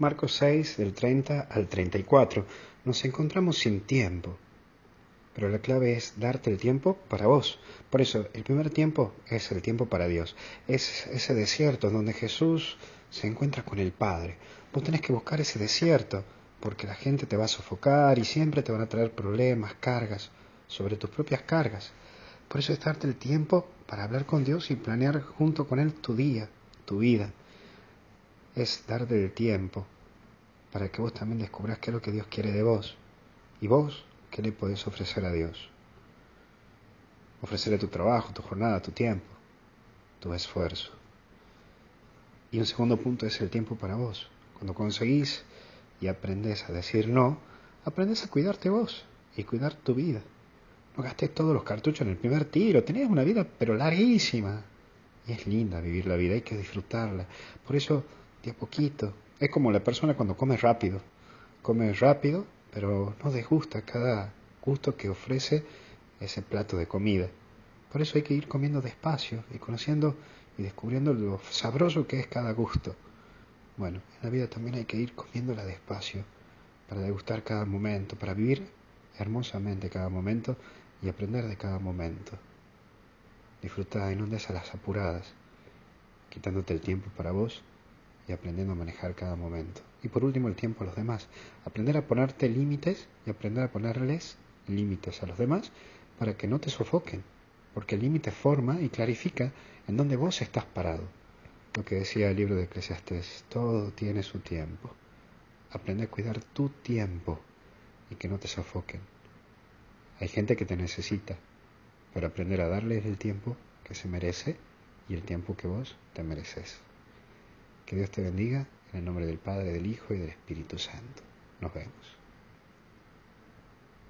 Marcos 6, del 30 al 34. Nos encontramos sin tiempo, pero la clave es darte el tiempo para vos. Por eso, el primer tiempo es el tiempo para Dios. Es ese desierto donde Jesús se encuentra con el Padre. Vos tenés que buscar ese desierto, porque la gente te va a sofocar y siempre te van a traer problemas, cargas, sobre tus propias cargas. Por eso es darte el tiempo para hablar con Dios y planear junto con Él tu día, tu vida. Es darte el tiempo para que vos también descubras qué es lo que Dios quiere de vos. Y vos, ¿qué le podés ofrecer a Dios? Ofrecerle tu trabajo, tu jornada, tu tiempo, tu esfuerzo. Y un segundo punto es el tiempo para vos. Cuando conseguís y aprendes a decir no, aprendes a cuidarte vos y cuidar tu vida. No gastes todos los cartuchos en el primer tiro, tenés una vida pero larguísima. Y es linda vivir la vida, hay que disfrutarla. Por eso, de poquito, es como la persona cuando come rápido. Come rápido, pero no desgusta cada gusto que ofrece ese plato de comida. Por eso hay que ir comiendo despacio y conociendo y descubriendo lo sabroso que es cada gusto. Bueno, en la vida también hay que ir comiéndola despacio para degustar cada momento, para vivir hermosamente cada momento y aprender de cada momento. Disfruta y no des a las apuradas, quitándote el tiempo para vos y aprendiendo a manejar cada momento. Y por último, el tiempo a los demás. Aprender a ponerte límites y aprender a ponerles límites a los demás para que no te sofoquen, porque el límite forma y clarifica en dónde vos estás parado. Lo que decía el libro de Eclesiastes, todo tiene su tiempo. Aprende a cuidar tu tiempo y que no te sofoquen. Hay gente que te necesita, pero aprender a darles el tiempo que se merece y el tiempo que vos te mereces. Que Dios te bendiga en el nombre del Padre, del Hijo y del Espíritu Santo. Nos vemos.